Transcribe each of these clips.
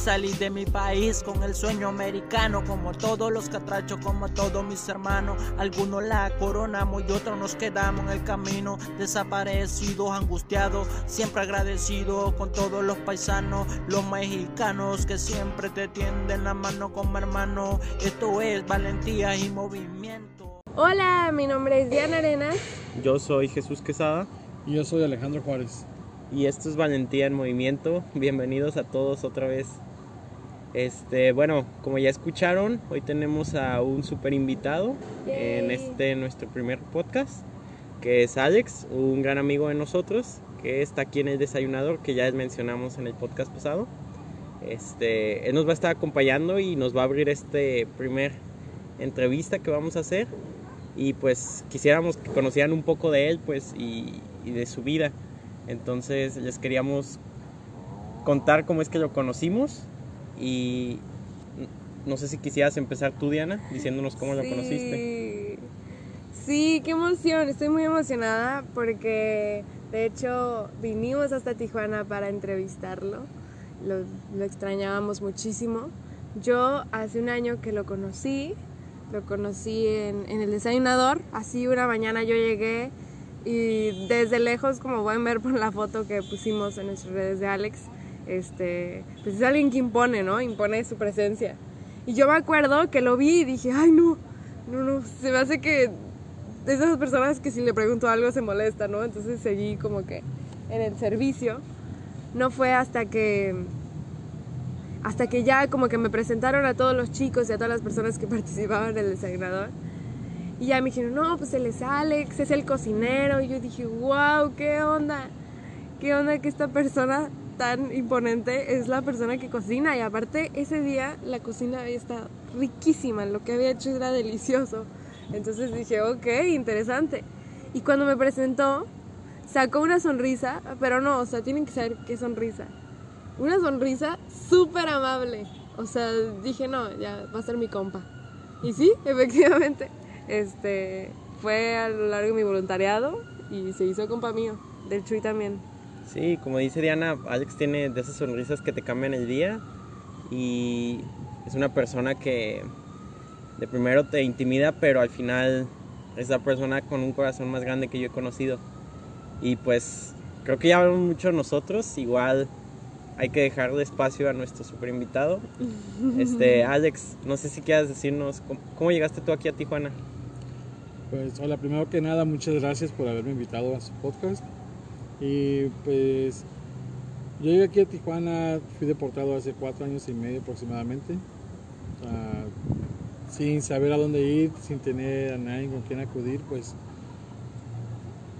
Salí de mi país con el sueño americano, como todos los catrachos, como todos mis hermanos. Algunos la coronamos y otros nos quedamos en el camino, desaparecidos, angustiados, siempre agradecidos con todos los paisanos, los mexicanos que siempre te tienden la mano como hermano. Esto es valentía y movimiento. Hola, mi nombre es Diana Arenas. Yo soy Jesús Quesada. Y yo soy Alejandro Juárez. Y esto es Valentía en Movimiento. Bienvenidos a todos otra vez. Este, bueno, como ya escucharon, hoy tenemos a un super invitado en este nuestro primer podcast, que es Alex, un gran amigo de nosotros, que está aquí en el desayunador, que ya mencionamos en el podcast pasado. Este, él nos va a estar acompañando y nos va a abrir este primer entrevista que vamos a hacer. Y pues quisiéramos que conocieran un poco de él, pues, y, y de su vida. Entonces les queríamos contar cómo es que lo conocimos y no sé si quisieras empezar tú, Diana, diciéndonos cómo lo conociste. Sí, qué emoción, estoy muy emocionada porque de hecho vinimos hasta Tijuana para entrevistarlo, lo, lo extrañábamos muchísimo. Yo hace un año que lo conocí, lo conocí en, en el desayunador, así una mañana yo llegué y desde lejos, como pueden ver por la foto que pusimos en nuestras redes de Alex, este, pues es alguien que impone, ¿no? Impone su presencia. Y yo me acuerdo que lo vi y dije, ay no, no, no, se me hace que de esas personas que si le pregunto algo se molesta, ¿no? Entonces seguí como que en el servicio. No fue hasta que hasta que ya como que me presentaron a todos los chicos y a todas las personas que participaban en el desayunador. Y ya me dijeron, no, pues él es Alex, es el cocinero. Y yo dije, wow, ¿qué onda? ¿Qué onda que esta persona tan imponente es la persona que cocina? Y aparte, ese día la cocina había estado riquísima, lo que había hecho era delicioso. Entonces dije, ok, interesante. Y cuando me presentó, sacó una sonrisa, pero no, o sea, tienen que saber qué sonrisa. Una sonrisa súper amable. O sea, dije, no, ya va a ser mi compa. Y sí, efectivamente. Este, fue a lo largo de mi voluntariado y se hizo compa mío, del Chuy también. Sí, como dice Diana, Alex tiene de esas sonrisas que te cambian el día y es una persona que de primero te intimida, pero al final es la persona con un corazón más grande que yo he conocido. Y pues creo que ya hablamos mucho nosotros, igual hay que dejarle espacio a nuestro super invitado. Este, Alex, no sé si quieras decirnos cómo, cómo llegaste tú aquí a Tijuana. Pues hola, primero que nada, muchas gracias por haberme invitado a su podcast. Y pues yo llegué aquí a Tijuana, fui deportado hace cuatro años y medio aproximadamente, sin saber a dónde ir, sin tener a nadie con quien acudir, pues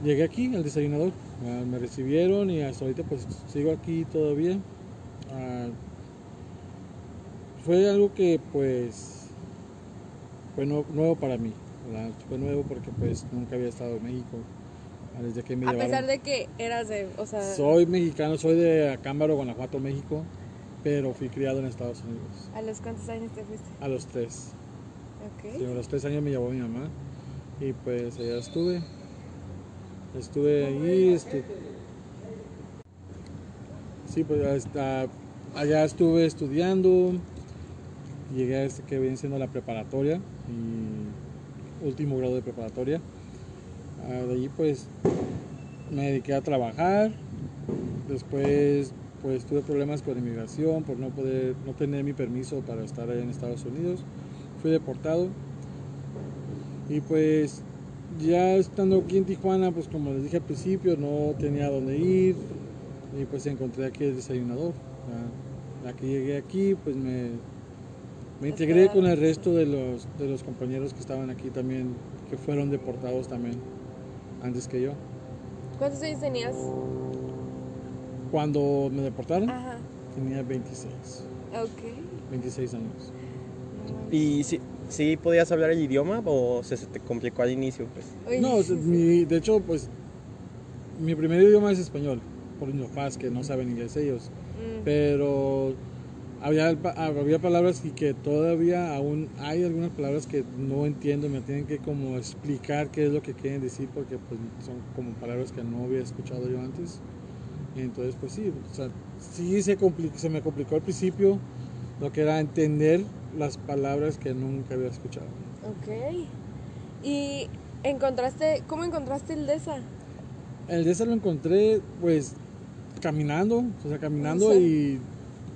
llegué aquí al desayunador, me recibieron y hasta ahorita pues sigo aquí todavía. Fue algo que pues fue nuevo para mí. Fue nuevo porque pues nunca había estado en México. Desde que me a llevaron. pesar de que eras de, o sea... Soy mexicano, soy de Acámbaro, Guanajuato, México, pero fui criado en Estados Unidos. ¿A los cuántos años te fuiste? A los tres. Ok. Sí, a los tres años me llevó mi mamá y pues allá estuve. Estuve ahí, estu- Sí, pues hasta allá estuve estudiando, llegué a este que viene siendo la preparatoria y último grado de preparatoria. Ah, de allí pues me dediqué a trabajar, después pues tuve problemas con inmigración por no poder, no tener mi permiso para estar allá en Estados Unidos, fui deportado. Y pues ya estando aquí en Tijuana pues como les dije al principio no tenía dónde ir. Y pues encontré aquí el desayunador. Ya, ya que llegué aquí pues me, me integré con el resto de los, de los compañeros que estaban aquí también, que fueron deportados también antes que yo. ¿Cuántos años tenías? Cuando me deportaron Ajá. tenía 26, Ok. 26 años. ¿Y si, si podías hablar el idioma o se, se te complicó al inicio? Pues? Uy, No, sea, mi- de hecho pues mi primer idioma es español, por mis papás que no saben inglés ellos, Mm. pero había, pa- había palabras y que todavía aún hay algunas palabras que no entiendo, me tienen que como explicar qué es lo que quieren decir porque pues son como palabras que no había escuchado yo antes. Entonces, pues sí, o sea, sí se, se me complicó al principio lo que era entender las palabras que nunca había escuchado. Ok. ¿Y encontraste, cómo encontraste el DESA? El de ese lo encontré, pues, caminando, o sea, caminando y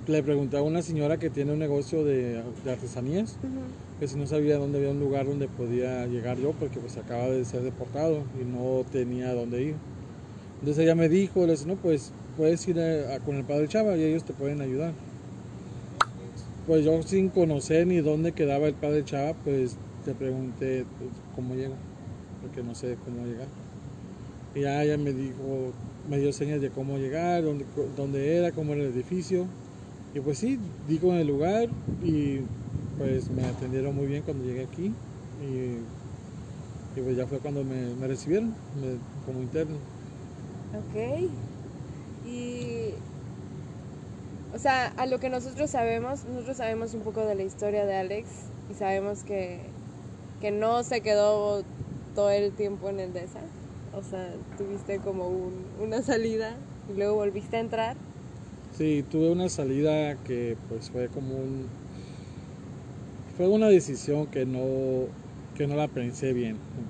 le pregunté a una señora que tiene un negocio de, de artesanías, que si no sabía dónde había un lugar donde podía llegar yo, porque pues acaba de ser deportado y no tenía dónde ir. Entonces ella me dijo, le dije, no, pues puedes ir a- a- con el padre Chava y ellos te pueden ayudar. Pues yo sin conocer ni dónde quedaba el padre Chava, pues te pregunté pues, cómo llego, porque no sé cómo llegar. Y ya ella me dijo, me dio señas de cómo llegar, dónde, dónde era, cómo era el edificio. Y pues sí, di con el lugar y pues me atendieron muy bien cuando llegué aquí. Y, pues ya fue cuando me, me recibieron me- como interno. Ok. Y. O sea, a lo que nosotros sabemos, nosotros sabemos un poco de la historia de Alex y sabemos que, que no se quedó todo el tiempo en el DESA. O sea, tuviste como un- una salida y luego volviste a entrar. Sí, tuve una salida que pues fue como un... Fue una decisión que no, que no la pensé bien, en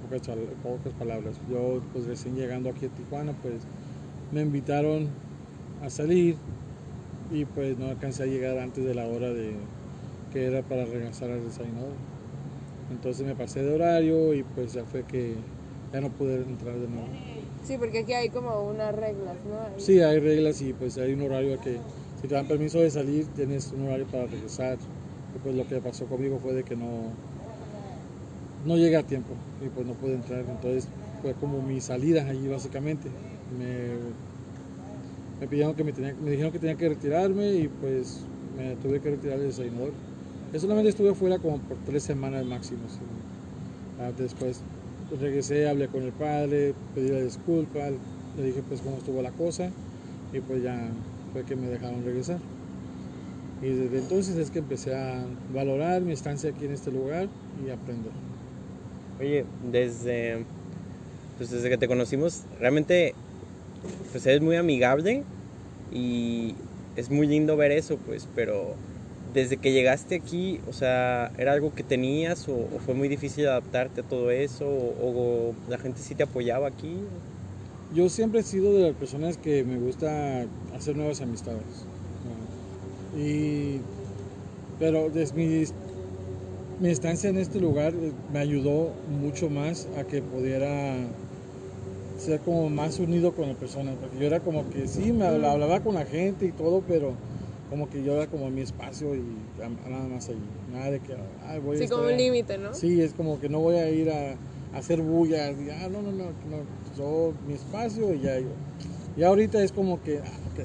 pocas, palabras. Yo pues recién llegando aquí a Tijuana pues me invitaron a salir y pues no alcancé a llegar antes de la hora de que era para regresar al desayunador. Entonces me pasé de horario y pues ya fue que ya no pude entrar de nuevo. Sí, porque aquí hay como unas reglas, ¿no? Sí, hay reglas y pues hay un horario que si te dan permiso de salir tienes un horario para regresar. Y pues lo que pasó conmigo fue de que no no llegué a tiempo y pues no pude entrar. Entonces fue como mi salida allí básicamente. Me, me pidieron que me, tenía, me dijeron que tenía que retirarme y pues me tuve que retirar del desayunador. Yo solamente estuve fuera como por tres semanas máximo. sí. Ah, Después regresé, hablé con el padre, pedí la disculpa, le dije pues cómo estuvo la cosa y pues ya fue que me dejaron regresar. Y desde entonces es que empecé a valorar mi estancia aquí en este lugar y aprender. Oye, desde, pues desde que te conocimos, realmente pues eres muy amigable y es muy lindo ver eso, pues, pero desde que llegaste aquí, o sea, ¿era algo que tenías o, fue muy difícil adaptarte a todo eso o, la gente sí te apoyaba aquí? Yo siempre he sido de las personas que me gusta hacer nuevas amistades. Y, pero desde mi, mi estancia en este lugar eh, me ayudó mucho más a que pudiera ser como más unido con las personas. Porque yo era como que sí, me habla- hablaba con la gente y todo, pero como que yo era como mi espacio y nada más ahí. Nada de que, ay, voy a Sí, como un límite, ¿no? Sí, es como que no voy a ir a, a hacer bulla. y, ah, no, no, no, no, yo mi espacio y ya yo. Y ahorita es como que, ah, ok,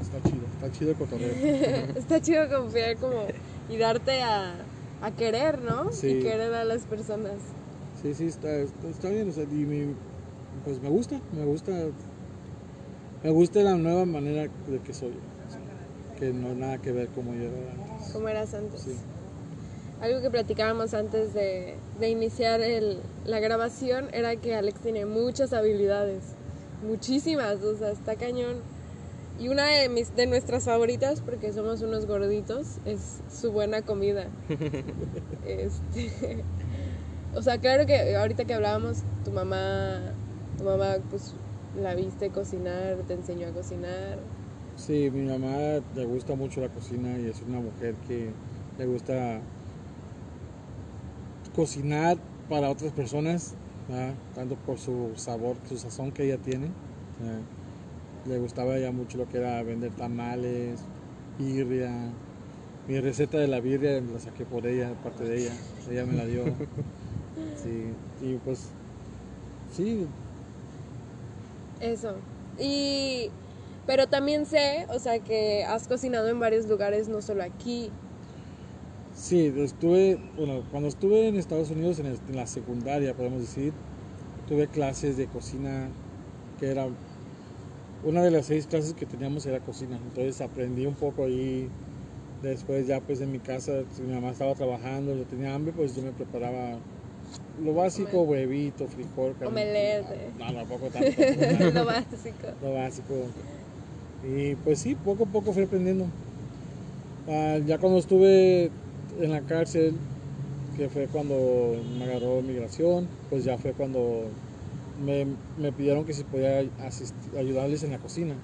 está chido, está chido el cotorreo. Está chido confiar como y darte a, a querer, ¿no? Sí. Y querer a las personas. Sí, sí, está, está, está bien, o sea, y mi- pues me gusta, me gusta, me gusta la nueva manera de que soy, que no nada que ver como yo era antes. como eras antes. Sí. Algo que platicábamos antes de, de iniciar el- la grabación era que Alex tiene muchas habilidades, muchísimas, o sea, está cañón. Y una de, mis, de nuestras favoritas, porque somos unos gorditos, es su buena comida. Este, o sea, claro que ahorita que hablábamos, tu mamá, tu mamá pues la viste cocinar, te enseñó a cocinar. Sí, mi mamá le gusta mucho la cocina y es una mujer que le gusta cocinar para otras personas, ¿verdad? tanto por su sabor, su sazón que ella tiene. ¿verdad? Le gustaba ya mucho lo que era vender tamales, birria. Mi receta de la birria la saqué por ella, parte de ella. Ella me la dio. Sí, y pues, sí, Eso. Y pero también sé, o sea, que has cocinado en varios lugares, no solo aquí. Sí, estuve, bueno, cuando estuve en Estados Unidos en, el- en la secundaria, podemos decir, tuve clases de cocina, que era una de las seis clases que teníamos era cocina, entonces aprendí un poco ahí. Después ya pues en mi casa, si mi mamá estaba trabajando, yo tenía hambre, pues yo me preparaba lo básico, huevito, frijol. Omelette. No, tampoco tanto. lo básico. lo básico. Y pues sí, poco a poco fui aprendiendo. Ah, ya cuando estuve en la cárcel, que fue cuando me agarró migración, pues ya fue cuando me, me pidieron que si podía ayudarles en la cocina.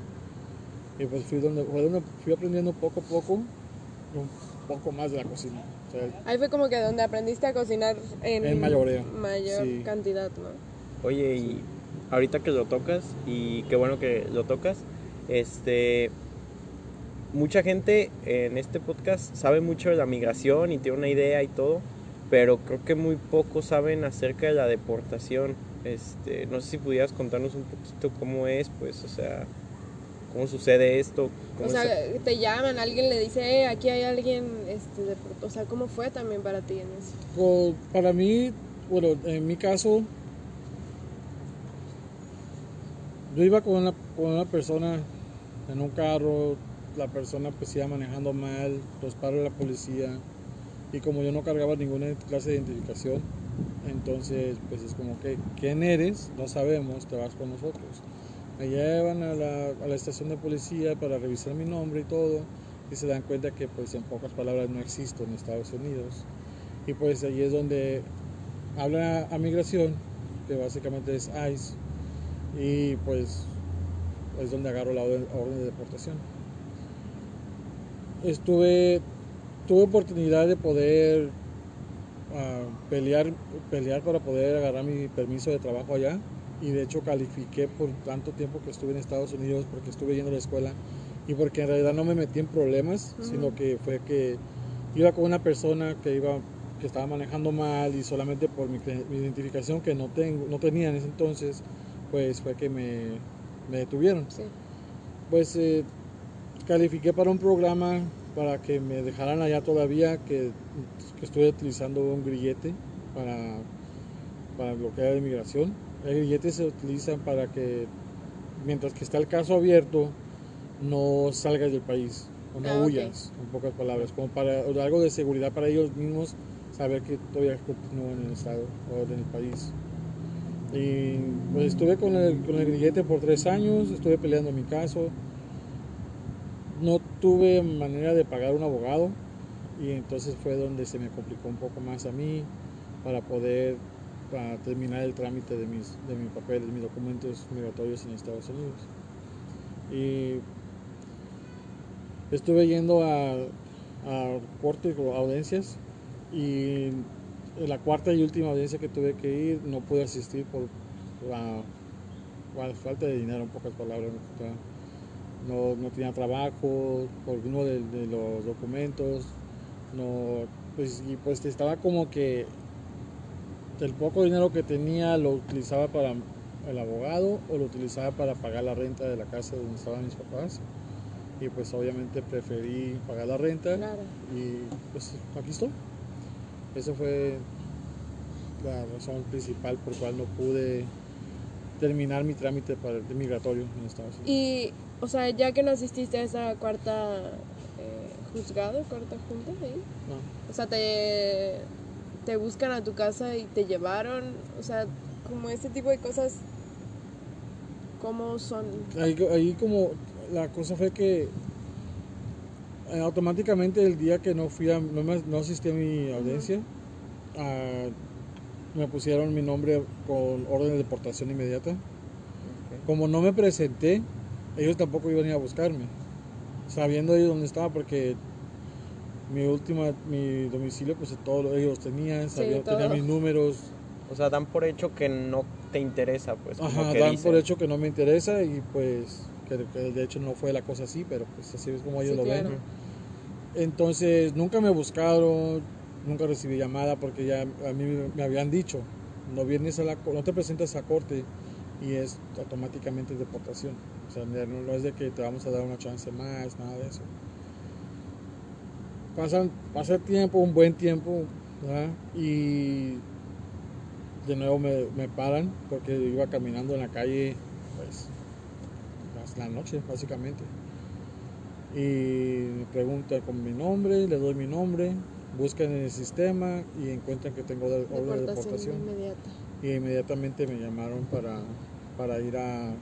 Y pues fui donde, fue donde fui aprendiendo poco a poco, un poco más de la cocina. O sea, Ahí fue como que donde aprendiste a cocinar en, mayor sí. cantidad, ¿no? Oye, y ahorita que lo tocas, y qué bueno que lo tocas, este, mucha gente en este podcast sabe mucho de la migración y tiene una idea y todo, pero creo que muy pocos saben acerca de la deportación. Este, no sé si pudieras contarnos un poquito cómo es, pues, o sea, cómo sucede esto. cómo O sea, es- te llaman, alguien le dice, eh, aquí hay alguien, este, de, o sea, ¿cómo fue también para ti en eso? Pues, para mí, bueno, en mi caso, yo iba con una, con una persona en un carro, la persona pues iba manejando mal, los de la policía, y como yo no cargaba ninguna clase de identificación, entonces pues es como que, ¿quién eres? No sabemos, te vas con nosotros. Me llevan a la, a la estación de policía para revisar mi nombre y todo, y se dan cuenta que pues en pocas palabras no existo en Estados Unidos. Y pues ahí es donde habla a migración, que básicamente es ICE, y pues es donde agarro la orden, orden de deportación. Estuve, tuve oportunidad de poder ah, pelear, pelear para poder agarrar mi permiso de trabajo allá y de hecho califiqué por tanto tiempo que estuve en Estados Unidos porque estuve yendo a la escuela y porque en realidad no me metí en problemas, Ujú. sino que fue que iba con una persona que iba que estaba manejando mal y solamente por mi, mi identificación que no tengo no tenía en ese entonces pues fue que me, me detuvieron. Sí. pues eh, califiqué para un programa para que me dejaran allá todavía que, que estuve utilizando un grillete para, para bloquear la inmigración. El grillete se utiliza para que mientras que está el caso abierto no salgas del país o no Ah, huyas en pocas palabras como para algo de seguridad para ellos mismos saber que todavía continúan en el estado o en el país y pues estuve con el, con el grillete por tres años, estuve peleando mi caso. No tuve manera de pagar un abogado y entonces fue donde se me complicó un poco más a mí para poder para terminar el trámite de mis, de mis papeles, mis documentos migratorios en Estados Unidos. Y estuve yendo a, a cortes o audiencias y en la cuarta y última audiencia que tuve que ir no pude asistir por la, la falta de dinero, en pocas palabras. No, no tenía trabajo por uno de, de los documentos. No, pues, y pues estaba como que el poco dinero que tenía lo utilizaba para el abogado o lo utilizaba para pagar la renta de la casa donde estaban mis papás. Y pues obviamente preferí pagar la renta Claro. y pues aquí estoy. Esa fue la razón principal por cual no pude terminar mi trámite para el migratorio en Estados Unidos. Y, o sea, ya que no asististe a esa cuarta eh, juzgado, cuarta junta, ahí, No. o sea, te, te buscan a tu casa y te llevaron, o sea, como ese tipo de cosas, ¿cómo son? Ahí, ahí como la cosa fue que eh, automáticamente el día que no fui a, no, me- no asistí a mi audiencia, ah, me pusieron mi nombre con orden de deportación inmediata. Como no me presenté, ellos tampoco iban a ir a buscarme, sabiendo ellos dónde estaba porque mi última, mi domicilio pues todos ellos tenían, Sí, sabían, tenían todo. mis números, O sea, dan por hecho que no te interesa, pues. Ajá, que dan dicen. por hecho que no me interesa y pues que, que de hecho no fue la cosa así, pero pues así es como ellos Sí, lo claro. ven. Entonces nunca me buscaron, nunca recibí llamada porque ya a mí me habían dicho, no vienes a la no te presentas a corte y es automáticamente deportación. O sea, no es de que te vamos a dar una chance más, nada de eso. Pasan, pasa el tiempo, un buen tiempo, ¿verdad? Y de nuevo me, me paran porque iba caminando en la calle, pues, la noche, básicamente. Y me preguntan con mi nombre, le doy mi nombre, buscan en el sistema y encuentran que tengo orden de Deportación deportación. inmediata. Y inmediatamente me llamaron para, para ir a...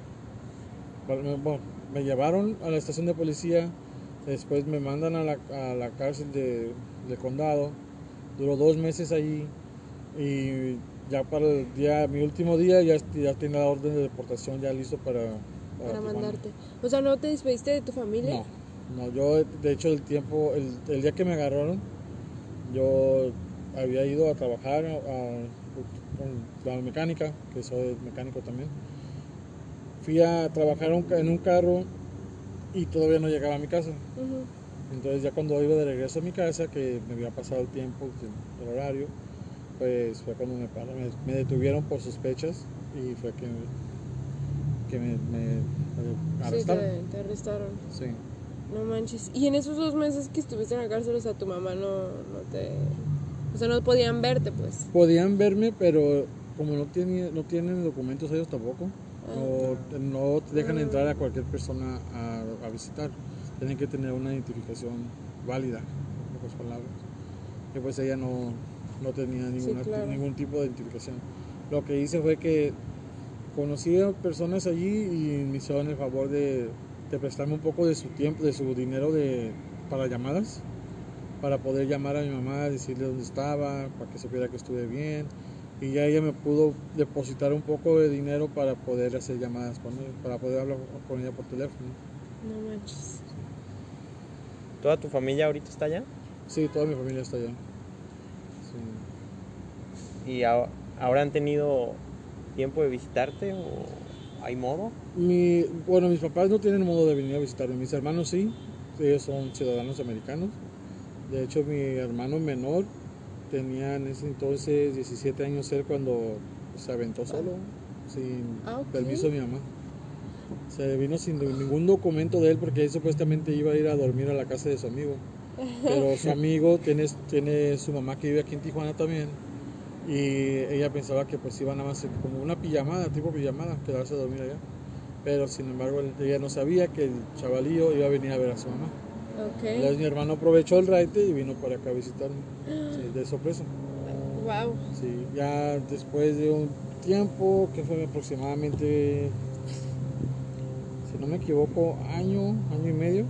para- bueno, me llevaron a la estación de policía, después me mandan a la, a la cárcel de, del condado, duró dos meses allí y ya para el día, mi último día ya, ya tenía la orden de deportación ya listo para, Para Tijuana. mandarte. O sea, ¿no te despediste de tu familia? No, no, yo de hecho el tiempo, el, el día que me agarraron, yo había ido a trabajar a, con la mecánica, que soy mecánico también. Fui a trabajar un en un carro y todavía no llegaba a mi casa. Entonces ya cuando iba de regreso a mi casa, que me había pasado el tiempo, el horario, pues fue cuando me, pararon, me, me detuvieron por sospechas y fue que, que me, me- me Sí, arrestaron. te, te arrestaron. Sí. No manches. Y en esos dos meses que estuviste en la cárcel, o sea, tu mamá no, no te... O sea, no podían verte, pues. Podían verme, pero como no, tenía, no tienen documentos ellos tampoco, no, no te dejan Ah. entrar a cualquier persona a, a visitar. Tienen que tener una identificación válida, en pocas palabras. Y pues ella no, no tenía ninguna, claro. ningún tipo de identificación. Lo que hice fue que conocí a personas allí y me hicieron el favor de, de prestarme un poco de su tiempo, de su dinero de, para llamadas, para poder llamar a mi mamá, decirle dónde estaba, para que supiera que estuve bien. Y ya ella me pudo depositar un poco de dinero para poder hacer llamadas con ella, para poder hablar con ella por teléfono. No manches. ¿Toda tu familia ahorita está allá? Sí, toda mi familia está allá. Sí. ¿Y ahora han tenido tiempo de visitarte o hay modo? Mi, bueno, mis papás no tienen modo de venir a visitarme, mis hermanos sí, ellos son ciudadanos americanos. De hecho, mi hermano menor tenía en ese entonces 17 años él cuando se aventó solo, sin Ah, permiso de mi mamá. Se vino sin ningún documento de él porque él supuestamente iba a ir a dormir a la casa de su amigo. Pero su amigo tiene, tiene su mamá que vive aquí en Tijuana también. Y ella pensaba que pues iba nada más como una pijamada, tipo pijamada, quedarse a dormir allá. Pero sin embargo ella no sabía que el chavalillo iba a venir a ver a su mamá. Entonces Ok. mi hermano aprovechó el raite y vino para acá a visitarme. Sí, de sorpresa. Wow. Sí, ya después de un tiempo, que fue aproximadamente, si no me equivoco, año, año y medio,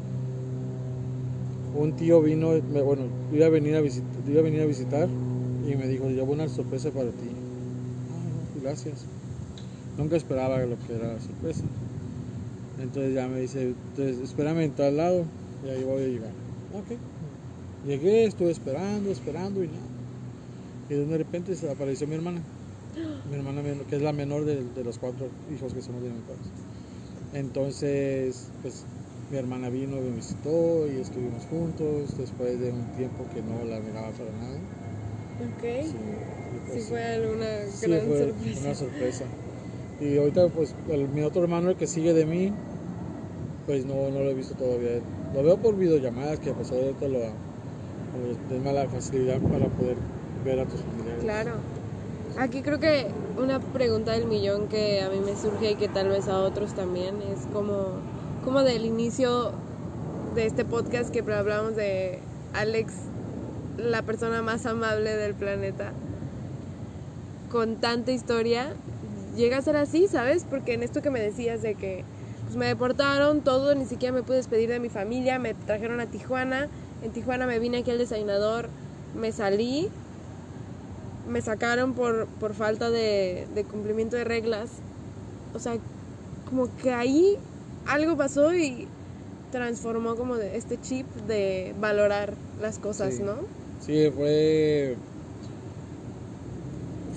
un tío vino, bueno, iba a venir a visitar, iba a venir a visitar y me dijo, llevo una sorpresa para ti. Ah, gracias. Nunca esperaba lo que era la sorpresa. Entonces ya me dice, entonces espérame en tal lado y ahí voy a llegar. Ok. Llegué, estuve esperando, esperando y nada. Y de repente se apareció mi hermana. Mi hermana, que es la menor de, de los cuatro hijos que somos de mi padre. Entonces, pues mi hermana vino, me visitó y estuvimos juntos después de un tiempo que no la miraba para nada. Ok. Sí, Sí, y pues, fue alguna sí, fue sorpresa. una sorpresa. Y ahorita, pues, el- mi otro hermano, el que sigue de mí, pues no, no lo he visto todavía. Lo veo por videollamadas, que pues ahorita lo es mala facilidad para poder ver a tus familiares. Claro. Aquí creo que una pregunta del millón que a mí me surge y que tal vez a otros también es como, como del inicio de este podcast que hablamos de Alex, la persona más amable del planeta, con tanta historia, llega a ser así, ¿sabes? Porque en esto que me decías de que pues, me deportaron, todo, ni siquiera me pude despedir de mi familia, me trajeron a Tijuana, en Tijuana me vine aquí al desayunador, me salí, me sacaron por, por falta de, de cumplimiento de reglas. O sea, como que ahí algo pasó y transformó como este chip de valorar las cosas, Sí. ¿no? Sí, fue.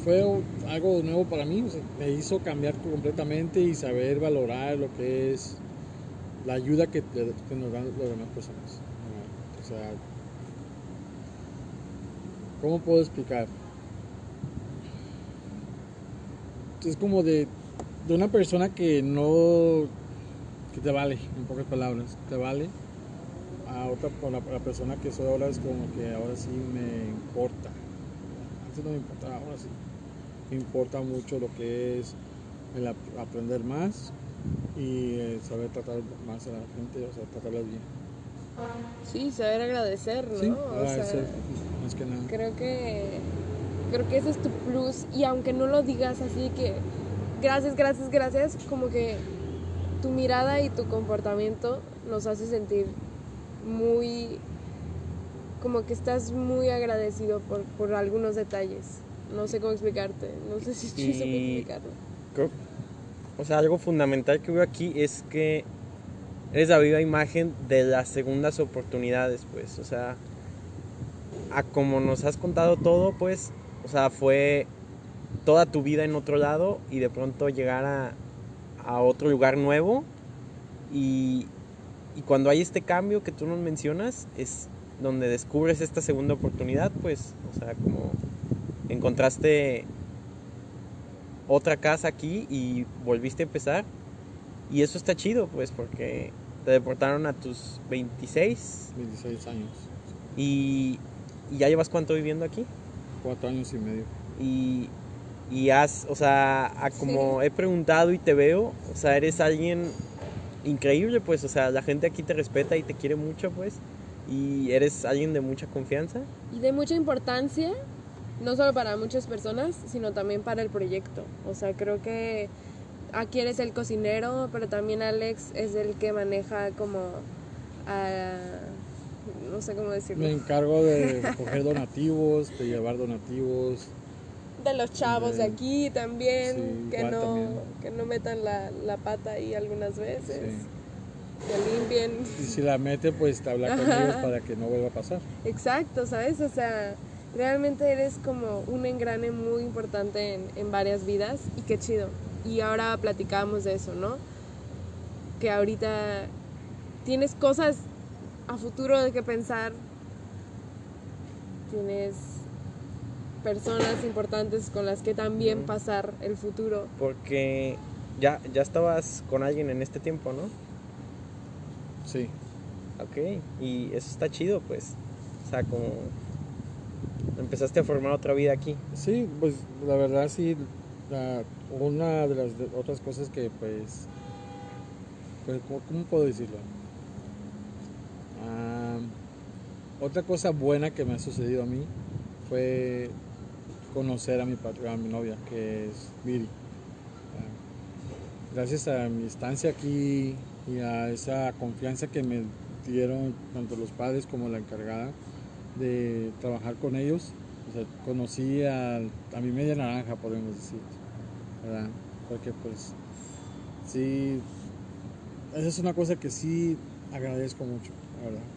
Fue algo nuevo para mí. me hizo cambiar completamente y saber valorar lo que es la ayuda que, que nos dan las demás personas. O sea, ¿cómo puedo explicar? Es como de, de una persona que no. que te vale, en pocas palabras, te vale a otra por la, la persona que soy ahora es como que ahora sí me importa. Antes no me importaba, ahora sí. Me importa mucho lo que es el ap- aprender más y saber tratar más a la gente, o sea, tratarlas bien. Sí, saber agradecer, ¿no? Sí, O sea, más que nada. creo que creo que ese es tu plus y aunque no lo digas así que gracias, gracias, gracias, como que tu mirada y tu comportamiento nos hace sentir muy como que estás muy agradecido por, por algunos detalles. No sé cómo explicarte, no sé si estoy explicarlo. Creo- o sea, algo fundamental que veo aquí es que eres la viva imagen de las segundas oportunidades, pues. O sea, a como nos has contado todo, pues, o sea, fue toda tu vida en otro lado y de pronto llegar a, a otro lugar nuevo y, y cuando hay este cambio que tú nos mencionas es donde descubres esta segunda oportunidad, pues, o sea, como encontraste otra casa aquí y volviste a empezar. Y eso está chido, pues, porque te deportaron a tus 26 26 años, y, y ya llevas cuánto viviendo aquí. 4 años y medio. Y, y has, o sea, a como he preguntado y te veo, o sea, eres alguien increíble, pues, o sea, la gente aquí te respeta y te quiere mucho, pues, y eres alguien de mucha confianza. Y de mucha importancia, no solo para muchas personas, sino también para el proyecto. O sea, creo que aquí eres el cocinero, pero también Alex es el que maneja como... ah, no sé cómo decirlo. Me encargo de coger donativos, de llevar donativos. De los chavos de de- aquí también, Sí, que, no, también. que no metan la, la pata ahí algunas veces, Sí. que limpien. Y si la mete, pues te habla con ellos para que no vuelva a pasar. Exacto, ¿sabes? O sea, realmente eres como un engrane muy importante en, en varias vidas y qué chido. Y ahora platicábamos de eso, ¿no? Que ahorita tienes cosas a futuro de que pensar, tienes personas importantes con las que también pasar el futuro. Porque ya, ya estabas con alguien en este tiempo, ¿no? Sí. Ok, y eso está chido, pues. O sea, como empezaste a formar otra vida aquí. Sí, pues la verdad sí, la- una de las de- otras cosas que pues, pues ¿cómo, cómo puedo decirlo? Ah, otra cosa buena que me ha sucedido a mí fue conocer a mi, pat- a mi novia, que es Miri. Gracias a mi estancia aquí y a esa confianza que me dieron tanto los padres como la encargada de trabajar con ellos, conocí a, a mi media naranja, podemos decir, ¿verdad? Porque pues sí, esa es una cosa que sí agradezco mucho, la verdad.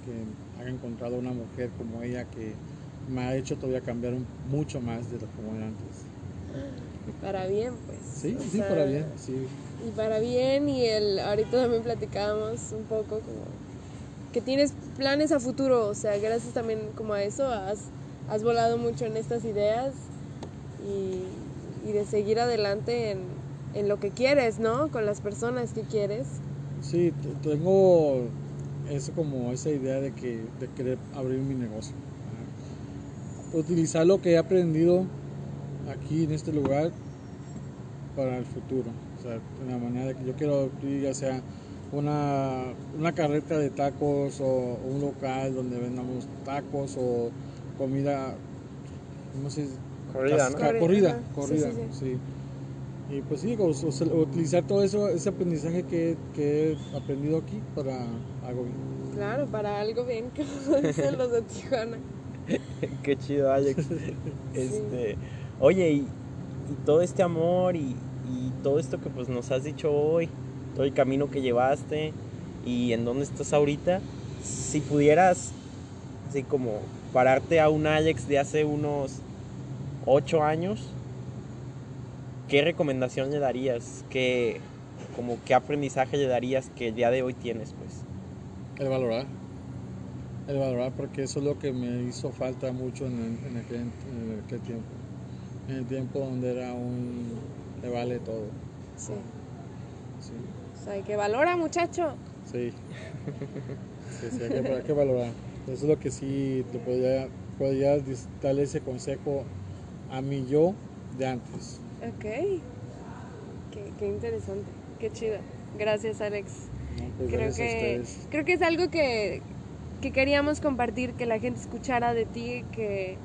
Que haya encontrado una mujer como ella que me ha hecho todavía cambiar un- mucho más de lo como era antes. Para bien, pues. Sí, sí, sea, para bien, sí. Y para bien, y el, ahorita también platicábamos un poco como que tienes planes a futuro, o sea, gracias también como a eso, has, has volado mucho en estas ideas y, y de seguir adelante en, en lo que quieres, ¿no? Con las personas que quieres. Sí, tengo eso como esa idea de que de querer abrir mi negocio. Utilizar lo que he aprendido aquí en este lugar para el futuro. O sea, de la manera que yo quiero abrir ya sea una, una carreta de tacos o un local donde vendamos tacos o comida, ¿cómo se dice? Corrida, ¿no? Corrida, Corrida, ajá. Sí, corrida, sí, sí. Y pues sí, o- o sea, utilizar todo eso, ese aprendizaje que, que he aprendido aquí para algo bien. Claro, para algo bien, como dicen los de Tijuana. Qué chido, Alex. Este, oye, y, y todo este amor y, y todo esto que pues nos has dicho hoy, todo el camino que llevaste y en dónde estás ahorita, si pudieras, así como pararte a un Alex de hace unos ocho años, ¿qué recomendación le darías? ¿Qué, como, ¿Qué aprendizaje le darías que el día de hoy tienes, pues? El valorar. El valorar porque eso es lo que me hizo falta mucho en, en aquel, en aquel tiempo. En el tiempo donde era un... le vale todo. Sí. Sí. O sea, que valora, muchacho. Sí. Sí, sí, hay, que, hay que valorar. Eso es lo que sí te podría, podría darle ese consejo a mi yo de antes. Ok. Qué, qué interesante. Qué chido. Gracias, Alex. ¿no? Pues Creo gracias a que, ustedes. creo que es algo que, que queríamos compartir, que la gente escuchara de ti, que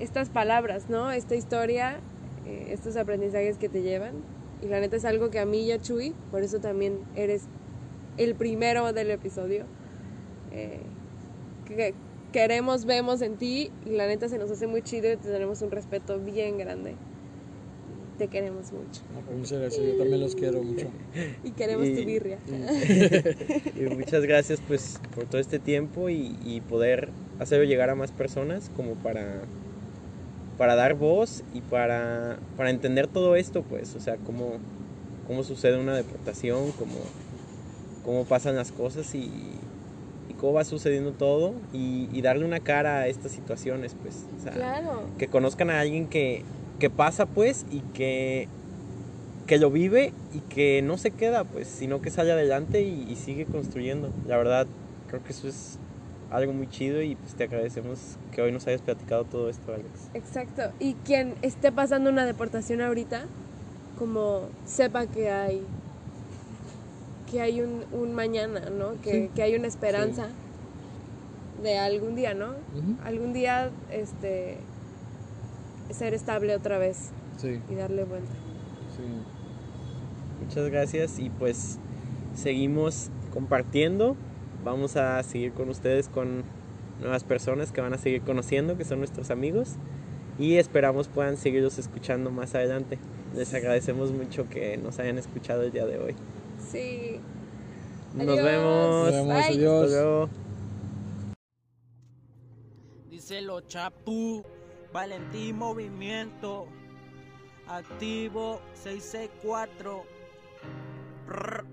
estas palabras, ¿no? Esta historia, eh, estos aprendizajes que te llevan Y la neta es algo que a mí y a Chuy, por eso también eres el primero del episodio, eh, que queremos, vemos en ti y la neta se nos hace muy chido y te tenemos un respeto bien grande. Te queremos mucho. No, pues muchas gracias, yo también los quiero mucho. Y queremos Y- tu birria. Y muchas gracias pues por todo este tiempo y, y poder hacerlo llegar a más personas como para, para dar voz y para, para entender todo esto pues, o sea, cómo, cómo sucede una deportación, cómo, cómo pasan las cosas y, y cómo va sucediendo todo y, y darle una cara a estas situaciones pues, o sea, Claro. que conozcan a alguien que, que pasa pues y que, que lo vive y que no se queda pues, sino que sale adelante y, y sigue construyendo. La verdad, creo que eso es algo muy chido y pues te agradecemos que hoy nos hayas platicado todo esto, Alex. Exacto. Y quien esté pasando una deportación ahorita, como sepa que hay que hay un, un mañana, ¿no? Que, Sí. que hay una esperanza de algún día, ¿no? Algún día este ser estable otra vez Sí, y darle vuelta. sí. Muchas gracias y pues seguimos compartiendo. Vamos a seguir con ustedes con nuevas personas que van a seguir conociendo, que son nuestros amigos. Y esperamos puedan seguirlos escuchando más adelante. Les agradecemos mucho que nos hayan escuchado el día de hoy. Sí. Nos Adiós. vemos. Nos vemos, Bye. adiós. Díselo Chapu, Valentín Movimiento, activo 664. Prr.